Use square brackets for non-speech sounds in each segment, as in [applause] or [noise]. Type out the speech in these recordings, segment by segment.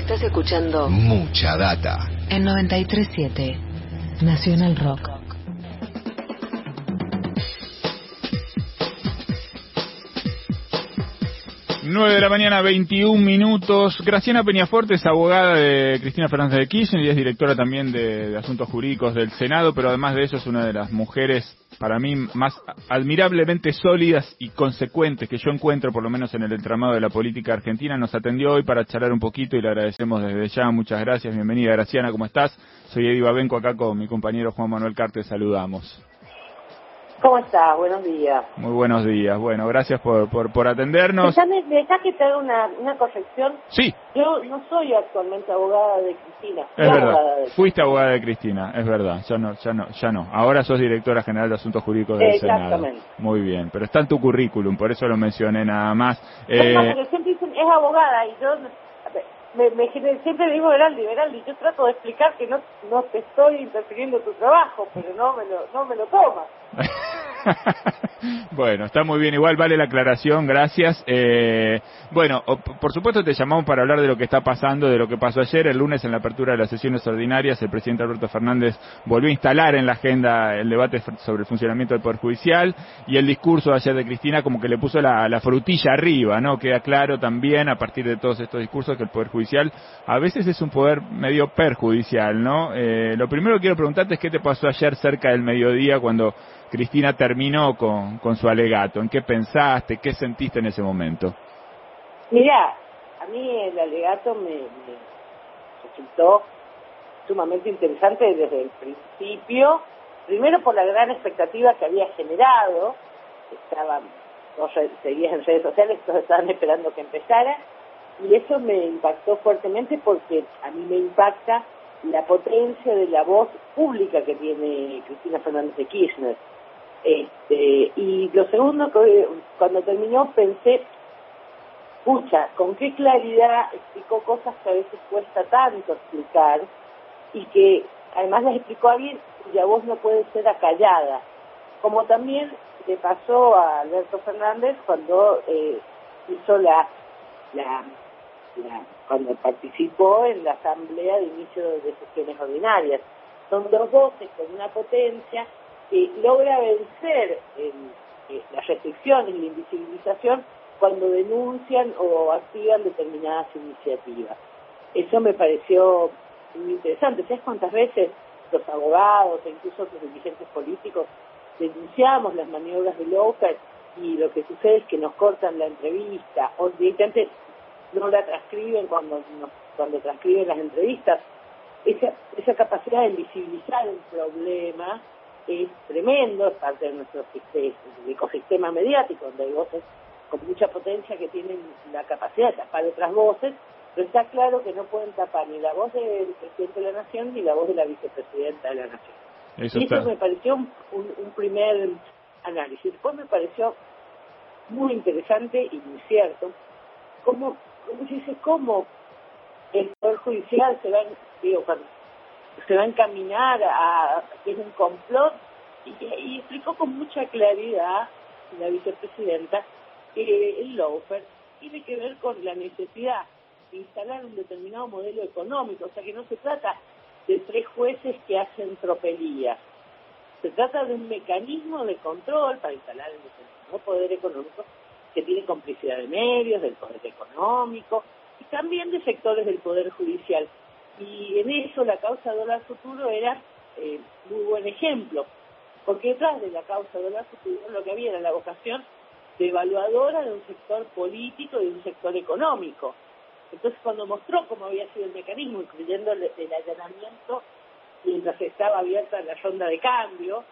Estás escuchando Mucha data. en 937 Nacional Rock. 9 de la mañana, 21 minutos. Graciana Peñaforte es abogada de Cristina Fernández de Kirchner y es directora también de, Asuntos Jurídicos del Senado, pero además de eso es una de las mujeres, para mí, más admirablemente sólidas y consecuentes que yo encuentro, por lo menos en el entramado de la política argentina. Nos atendió hoy para charlar un poquito y le agradecemos desde ya. Muchas gracias. Bienvenida, Graciana. ¿Cómo estás? Soy Eddie Babenco, acá con mi compañero Juan Manuel Carte. Saludamos. ¿Cómo estás? Buenos días. Muy buenos días. Bueno, gracias por, por, por atendernos. Déjame, que te haga una, una corrección. Sí, Yo no soy actualmente abogada de Cristina. Es verdad, de- fuiste abogada de Cristina, es verdad, ya no, ya no, ya no. Ahora sos directora general de Asuntos Jurídicos del Senado. Exactamente. Muy bien, pero está en tu currículum, por eso lo mencioné nada más. No, Eh, porque siempre dicen, es abogada y yo me, me, siempre digo Veraldi, Veraldi, yo trato de explicar que no, no te estoy interfiriendo en tu trabajo, pero no me lo, no me lo tomas. [laughs] [laughs] bueno, está muy bien, igual vale la aclaración, gracias. Eh, bueno, por supuesto te llamamos para hablar de lo que está pasando, de lo que pasó ayer, el lunes en la apertura de las sesiones ordinarias, el presidente Alberto Fernández volvió a instalar en la agenda el debate sobre el funcionamiento del Poder Judicial y el discurso de ayer de Cristina como que le puso la, la frutilla arriba, ¿no? Queda claro también a partir de todos estos discursos que el Poder Judicial a veces es un poder medio perjudicial, ¿no? Eh, lo primero que quiero preguntarte es qué te pasó ayer cerca del mediodía cuando Cristina terminó con, con su alegato. ¿En qué pensaste? ¿Qué sentiste en ese momento? Mirá, a mí el alegato me, me resultó sumamente interesante desde el principio, primero por la gran expectativa que había generado, estaban, vos seguías en redes sociales, todos estaban esperando que empezara, y eso me impactó fuertemente porque a mí me impacta la potencia de la voz pública que tiene Cristina Fernández de Kirchner. Este, y lo segundo, cuando terminó pensé, escucha, con qué claridad explicó cosas que a veces cuesta tanto explicar y que además las explicó alguien cuya voz no puede ser acallada, como también le pasó a Alberto Fernández cuando eh, hizo la, la, la- cuando participó en la asamblea de inicio de sesiones ordinarias. Son dos voces con una potencia que logra vencer el- eh, las restricciones y la invisibilización cuando denuncian o activan determinadas iniciativas. Eso me pareció muy interesante. ¿Sabes cuántas veces los abogados e incluso los dirigentes políticos denunciamos las maniobras de López y lo que sucede es que nos cortan la entrevista o directamente no la transcriben cuando nos- cuando transcriben las entrevistas? Esa, esa capacidad de visibilizar el problema es tremendo, es parte de nuestro siste- ecosistema mediático, donde hay voces con mucha potencia que tienen la capacidad de tapar otras voces, pero está claro que no pueden tapar ni la voz del presidente de la Nación ni la voz de la vicepresidenta de la Nación. Eso y eso me pareció un, un- un primer análisis. Después me pareció muy interesante y muy cierto cómo, cómo dice, cómo el Poder Judicial se va, digo, cuando se va a encaminar a que es un complot. Y, explicó con mucha claridad la vicepresidenta que el lawfare tiene que ver con la necesidad de instalar un determinado modelo económico, o sea que no se trata de tres jueces que hacen tropelías, se trata de un mecanismo de control para instalar el determinado poder económico que tiene complicidad de medios, del poder económico y también de sectores del poder judicial. Y en eso la causa dólar futuro era eh, muy buen ejemplo, porque detrás de la causa dólar futuro lo que había era la vocación de evaluadora de un sector político y de un sector económico. Entonces cuando mostró cómo había sido el mecanismo, incluyendo el, el allanamiento mientras estaba abierta la ronda de cambio,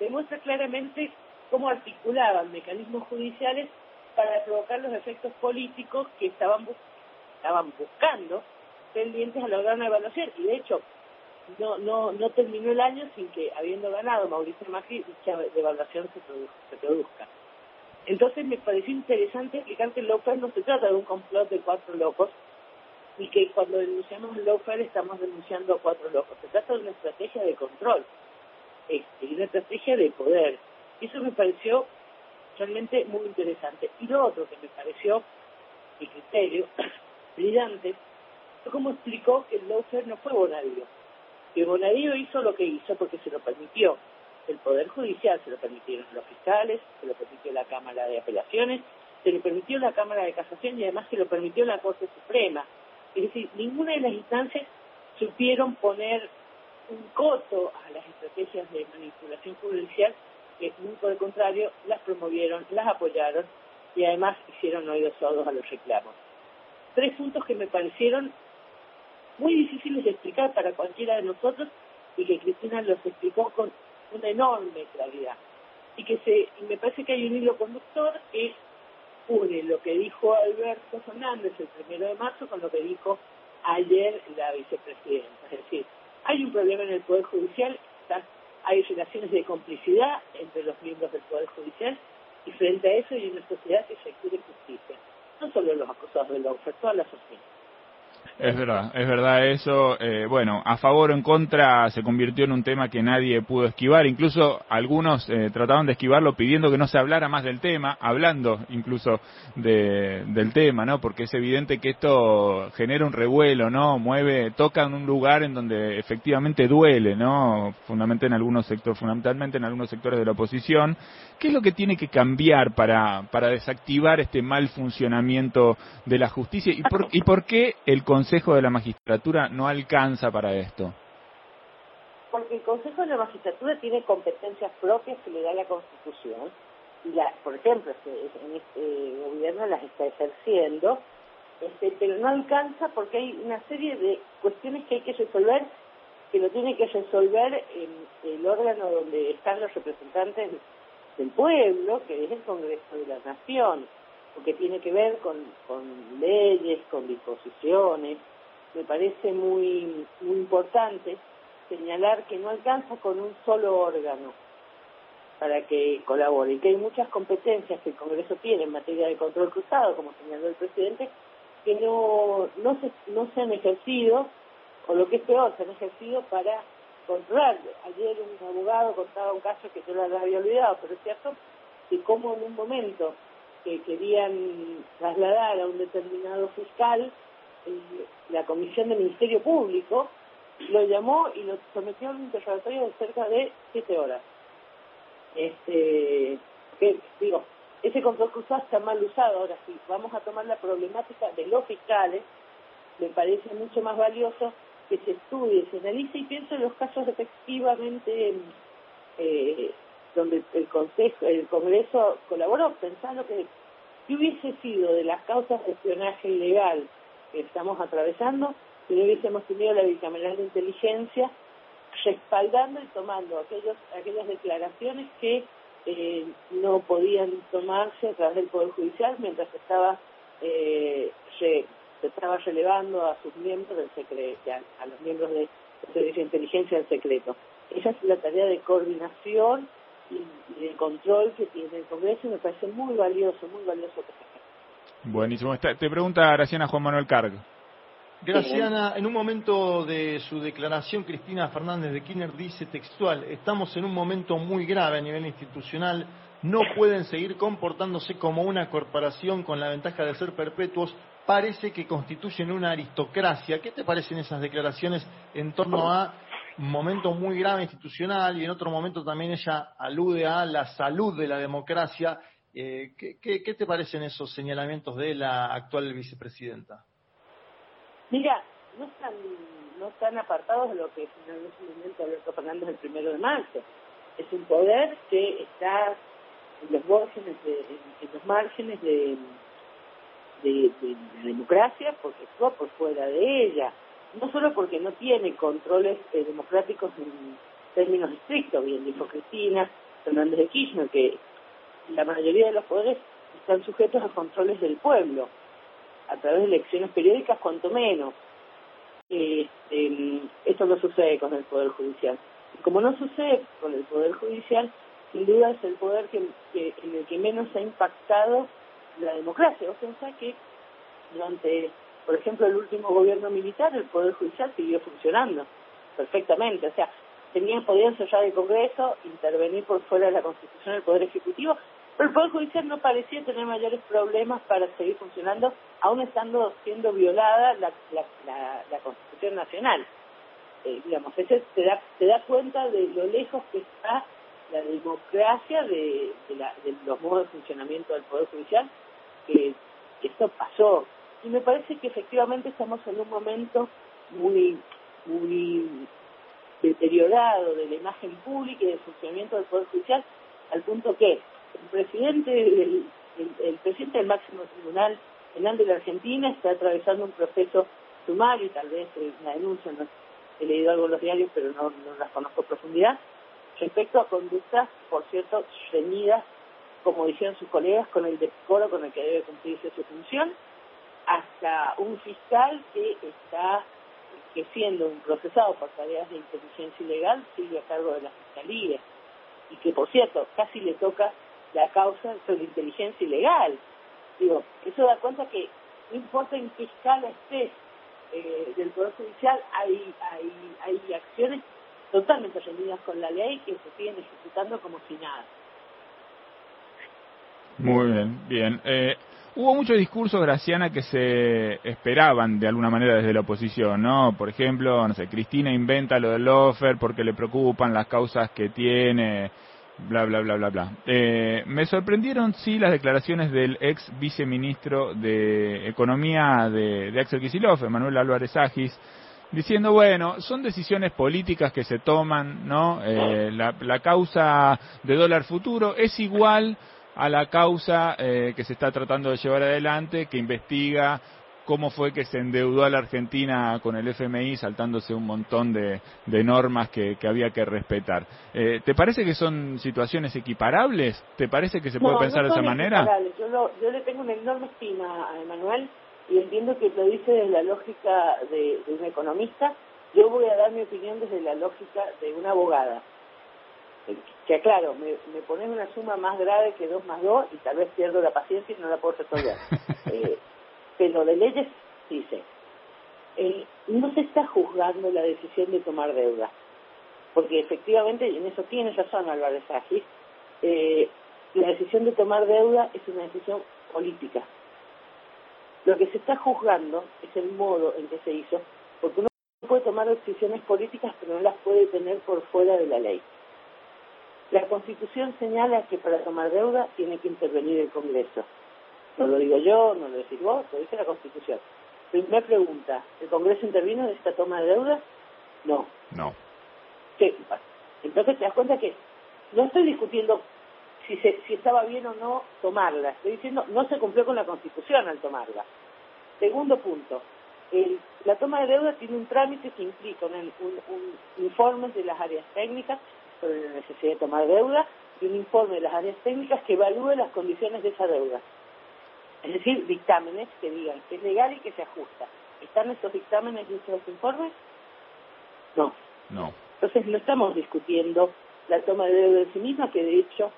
demuestra claramente cómo articulaban mecanismos judiciales para provocar los efectos políticos que estaban, bus- estaban buscando pendientes a lograr una evaluación. Y de hecho, no, no, no terminó el año sin que, habiendo ganado Mauricio Macri, dicha devaluación se, produ- se produzca. Entonces me pareció interesante explicar que lawfare no se trata de un complot de cuatro locos y que cuando denunciamos lawfare estamos denunciando a cuatro locos. Se trata de una estrategia de control este, y una estrategia de poder. Y eso me pareció realmente muy interesante. Y lo otro que me pareció, mi criterio, [coughs] brillante, como explicó que el lawfare no fue Bonadío, que Bonadío hizo lo que hizo porque se lo permitió el Poder Judicial, se lo permitieron los fiscales, se lo permitió la Cámara de Apelaciones, se lo permitió la Cámara de Casación y además se lo permitió la Corte Suprema. Es decir, ninguna de las instancias supieron poner un coto a las estrategias de manipulación judicial que muy por el contrario las promovieron, las apoyaron y además hicieron oídos sordos a los reclamos. Tres puntos que me parecieron muy difíciles de explicar para cualquiera de nosotros y que Cristina los explicó con una enorme claridad. Y que se, y me parece que hay un hilo conductor que une lo que dijo Alberto Fernández el primero de marzo con lo que dijo ayer la vicepresidenta. Es decir, hay un problema en el Poder Judicial, hay relaciones de complicidad entre los miembros del Poder Judicial y frente a eso hay una sociedad que se quiere justicia. No solo los acusados de la oferta, toda la sociedad. Es verdad, es verdad eso. Eh, bueno, a favor o en contra se convirtió en un tema que nadie pudo esquivar. Incluso algunos eh, trataban de esquivarlo pidiendo que no se hablara más del tema, hablando incluso de, del tema, ¿no? Porque es evidente que esto genera un revuelo, ¿no? Mueve, toca en un lugar en donde efectivamente duele, ¿no? Fundamentalmente en algunos sectores, fundamentalmente en algunos sectores de la oposición. ¿Qué es lo que tiene que cambiar para, para desactivar este mal funcionamiento de la justicia y por, y por qué el Consejo de la Magistratura no alcanza para esto? Porque el Consejo de la Magistratura tiene competencias propias que le da la Constitución. Y la, por ejemplo, este, en este gobierno las está ejerciendo, este, pero no alcanza porque hay una serie de cuestiones que hay que resolver, que lo tiene que resolver el órgano donde están los representantes del pueblo, que es el Congreso de la Nación porque tiene que ver con, con leyes, con disposiciones. Me parece muy, muy importante señalar que no alcanza con un solo órgano para que colabore y que hay muchas competencias que el Congreso tiene en materia de control cruzado, como señaló el presidente, que no, no, se, no se han ejercido, o lo que es peor, se han ejercido para controlar. Ayer un abogado contaba un caso que yo lo había olvidado, pero es cierto que como en un momento que querían trasladar a un determinado fiscal, la Comisión del Ministerio Público lo llamó y lo sometió a un interrogatorio de cerca de siete horas. Este, que, digo, ese control cruzado está mal usado. Ahora, si vamos a tomar la problemática de los fiscales, me parece mucho más valioso que se estudie, se analice y piense en los casos efectivamente eh, donde el Consejo, el Congreso colaboró, pensando que si hubiese sido de las causas de espionaje ilegal que estamos atravesando, si no hubiésemos tenido la bicameral de inteligencia respaldando y tomando aquellos, aquellas declaraciones que eh, no podían tomarse a través del Poder Judicial mientras estaba eh, se estaba relevando a sus miembros del secreto, a, los miembros de, de inteligencia del secreto. Esa es la tarea de coordinación y, el control que tiene el Congreso me parece muy valioso, muy valioso. Buenísimo. Te pregunta Graciana Juan Manuel Carg. Graciana, en un momento de su declaración, Cristina Fernández de Kirchner dice textual, estamos en un momento muy grave a nivel institucional, no pueden seguir comportándose como una corporación con la ventaja de ser perpetuos, parece que constituyen una aristocracia. ¿Qué te parecen esas declaraciones en torno a momento muy grave institucional y en otro momento también ella alude a la salud de la democracia. Eh, ¿qué, qué, te parecen esos señalamientos de la actual vicepresidenta? Mira, no están, no están apartados de lo que finalmente momento Alberto Fernández el primero de marzo. Es un poder que está en los márgenes de, en, los márgenes de, de la democracia porque actúa por fuera de ella no solo porque no tiene controles eh, democráticos en términos estrictos, bien dijo Cristina Fernández de Kirchner, que la mayoría de los poderes están sujetos a controles del pueblo, a través de elecciones periódicas, cuanto menos. Este, esto no sucede con el Poder Judicial. Y como no sucede con el Poder Judicial, sin duda es el poder que, en el que menos ha impactado la democracia. O sea, que durante por ejemplo, el último gobierno militar, el Poder Judicial siguió funcionando perfectamente. O sea, tenían, podían cerrar el Congreso, intervenir por fuera de la Constitución del Poder Ejecutivo Pero el Poder Judicial no parecía tener mayores problemas para seguir funcionando, aún estando siendo violada la, la, Constitución Nacional. Eh, digamos, ese te da, te da cuenta de lo lejos que está la democracia de, de, los modos de funcionamiento del Poder Judicial, que, esto pasó. Y me parece que efectivamente estamos en un momento muy, muy deteriorado de la imagen pública y del funcionamiento del Poder Judicial, al punto que el presidente del, el, presidente del máximo tribunal penal de la Argentina está atravesando un proceso sumario y tal vez una denuncia, no, he leído algo en los diarios pero no, no las conozco a profundidad, respecto a conductas, por cierto, reñidas, como dijeron sus colegas, con el decoro con el que debe cumplirse su función, hasta un fiscal que está, que siendo un procesado por tareas de inteligencia ilegal, sigue a cargo de la fiscalía, y que, por cierto, casi le toca la causa sobre inteligencia ilegal. Digo, eso da cuenta que no importa en qué escala estés eh, del Poder Judicial, hay, hay, hay acciones totalmente rendidas con la ley que se siguen ejecutando como si nada. Muy bien, bien. Eh, hubo muchos discursos, Graciana, que se esperaban de alguna manera desde la oposición, ¿no? Por ejemplo, no sé, Cristina inventa lo del lofer porque le preocupan las causas que tiene, bla, bla, bla, bla, bla. Eh, me sorprendieron, sí, las declaraciones del ex viceministro de Economía de, de Axel Kicillof, Manuel Álvarez Agis, diciendo, bueno, son decisiones políticas que se toman, ¿no? Eh, la, causa de dólar futuro es igual a la causa eh, que se está tratando de llevar adelante, que investiga cómo fue que se endeudó a la Argentina con el FMI saltándose un montón de, normas que, había que respetar. Eh, ¿Te parece que son situaciones equiparables? ¿Te parece que se puede pensar de esa manera? Yo, yo le tengo una enorme estima a Emanuel y entiendo que lo dice desde la lógica de, un economista, yo voy a dar mi opinión desde la lógica de una abogada. Que aclaro, me, me pones una suma más grave que 2 más 2 y tal vez pierdo la paciencia y no la puedo resolver. [laughs] eh, pero de leyes dice, eh, no se está juzgando la decisión de tomar deuda, porque efectivamente, y en eso tiene razón Álvarez Agis, eh, la decisión de tomar deuda es una decisión política, lo que se está juzgando es el modo en que se hizo, porque uno puede tomar decisiones políticas, pero no las puede tener por fuera de la ley. La Constitución señala que para tomar deuda tiene que intervenir el Congreso. No lo digo yo, no lo decís vos, lo dice la Constitución. Primera pregunta, ¿el Congreso intervino en esta toma de deuda? No. No. Entonces te das cuenta que no estoy discutiendo si, si estaba bien o no tomarla. Estoy diciendo, no se cumplió con la Constitución al tomarla. Segundo punto, la toma de deuda tiene un trámite que implica un, un, informe de las áreas técnicas sobre la necesidad de tomar deuda y un informe de las áreas técnicas que evalúe las condiciones de esa deuda. Es decir, dictámenes que digan que es legal y que se ajusta. ¿Están estos dictámenes y estos informes? No. No. Entonces no estamos discutiendo la toma de deuda en sí misma, que de hecho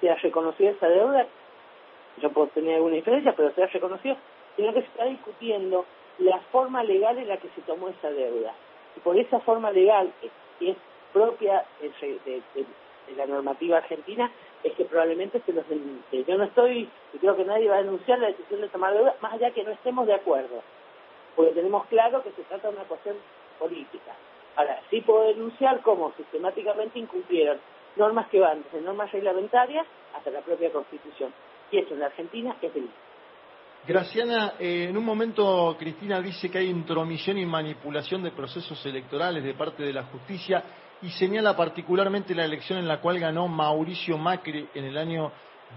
se ha reconocido esa deuda, yo puedo tener alguna diferencia, pero se ha reconocido, sino que se está discutiendo la forma legal en la que se tomó esa deuda. Y por esa forma legal, que es propia de, la normativa argentina, es que probablemente se los denuncie. Yo no estoy, y creo que nadie va a denunciar la decisión de tomar deuda, más allá que no estemos de acuerdo, porque tenemos claro que se trata de una cuestión política. Ahora, sí puedo denunciar cómo sistemáticamente incumplieron normas que van desde normas reglamentarias hasta la propia Constitución. Y eso en la Argentina es delito. Graciana, eh, en un momento Cristina dice que hay intromisión y manipulación de procesos electorales de parte de la justicia y señala particularmente la elección en la cual ganó Mauricio Macri en el año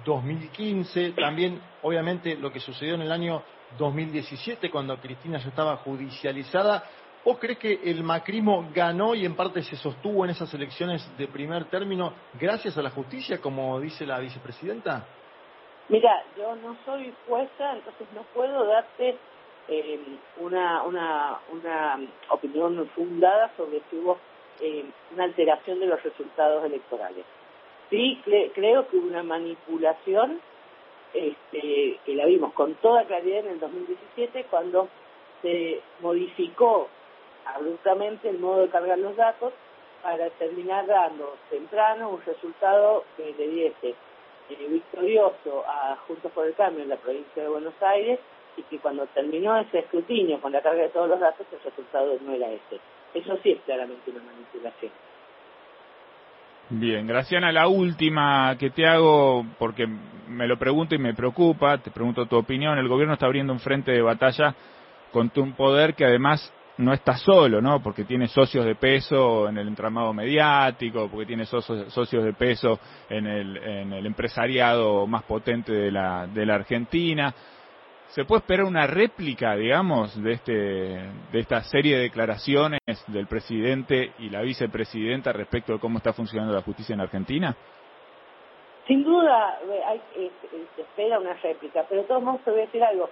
2015, también obviamente lo que sucedió en el año 2017 cuando Cristina ya estaba judicializada ¿Vos crees que el macrismo ganó y en parte se sostuvo en esas elecciones de primer término gracias a la justicia, como dice la vicepresidenta? Mira, yo no soy jueza, entonces no puedo darte eh, una, una, una opinión fundada sobre si hubo eh, una alteración de los resultados electorales. Sí, creo que hubo una manipulación este, que la vimos con toda claridad en el 2017 cuando se modificó abruptamente el modo de cargar los datos para terminar dando temprano un resultado que le diese eh, victorioso a Juntos por el Cambio en la provincia de Buenos Aires y que cuando terminó ese escrutinio con la carga de todos los datos, el resultado no era ese. Eso sí es claramente una manipulación. Bien, Graciana, la última que te hago, porque me lo pregunto y me preocupa, te pregunto tu opinión, el gobierno está abriendo un frente de batalla contra un poder que además no está solo, ¿no? Porque tiene socios de peso en el entramado mediático, porque tiene socios, socios de peso en el, en el empresariado más potente de la, de la Argentina. ¿Se puede esperar una réplica, digamos, de, este, de esta serie de declaraciones del presidente y la vicepresidenta respecto de cómo está funcionando la justicia en Argentina? Sin duda hay, se espera una réplica, pero de todos modos te voy a decir algo.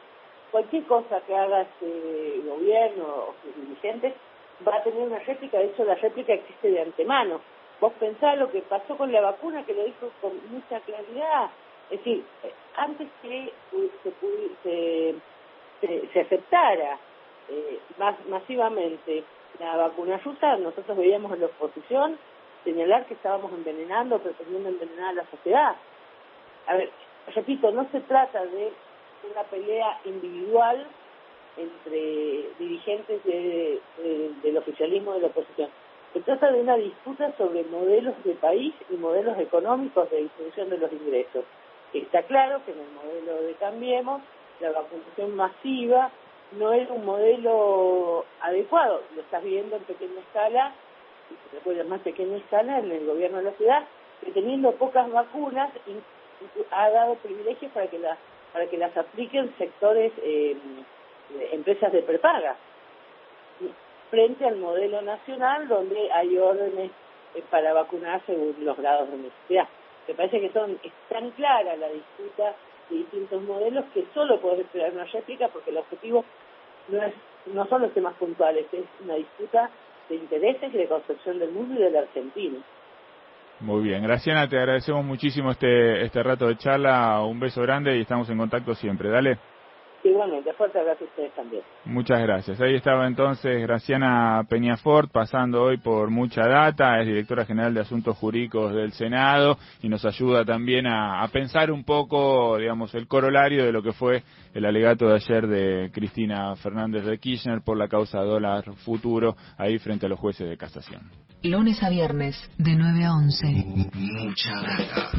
Cualquier cosa que haga este gobierno o sus dirigentes va a tener una réplica, de hecho la réplica existe de antemano. Vos pensás lo que pasó con la vacuna, que lo dijo con mucha claridad, es decir, antes que se, se, se, aceptara eh, masivamente la vacuna rusa, nosotros veíamos en la oposición señalar que estábamos envenenando, pretendiendo envenenar a la sociedad. A ver, repito, no se trata de una pelea individual entre dirigentes del oficialismo de la oposición. Se trata de una disputa sobre modelos de país y modelos económicos de distribución de los ingresos. Está claro que en el modelo de Cambiemos la vacunación masiva no era un modelo adecuado. Lo estás viendo en pequeña escala, y se puede más pequeña escala, en el gobierno de la ciudad, que teniendo pocas vacunas ha dado privilegios para que las para que las apliquen sectores, eh, empresas de prepaga, frente al modelo nacional donde hay órdenes eh, para vacunar según los grados de necesidad. Me parece que son es tan clara la disputa de distintos modelos que solo podés esperar una réplica porque el objetivo no es no son los temas puntuales, es una disputa de intereses y de concepción del mundo y de la Argentina. Muy bien, Graciana, te agradecemos muchísimo este, este rato de charla, un beso grande y estamos en contacto siempre, dale. Igualmente, fuerte gracias a ustedes también. Muchas gracias. Ahí estaba entonces Graciana Peñafort pasando hoy por mucha data, es directora general de Asuntos Jurídicos del Senado y nos ayuda también a, a, pensar un poco, digamos, el corolario de lo que fue el alegato de ayer de Cristina Fernández de Kirchner por la causa dólar futuro ahí frente a los jueces de casación. Lunes a viernes, de 9 a 11. Mucha data.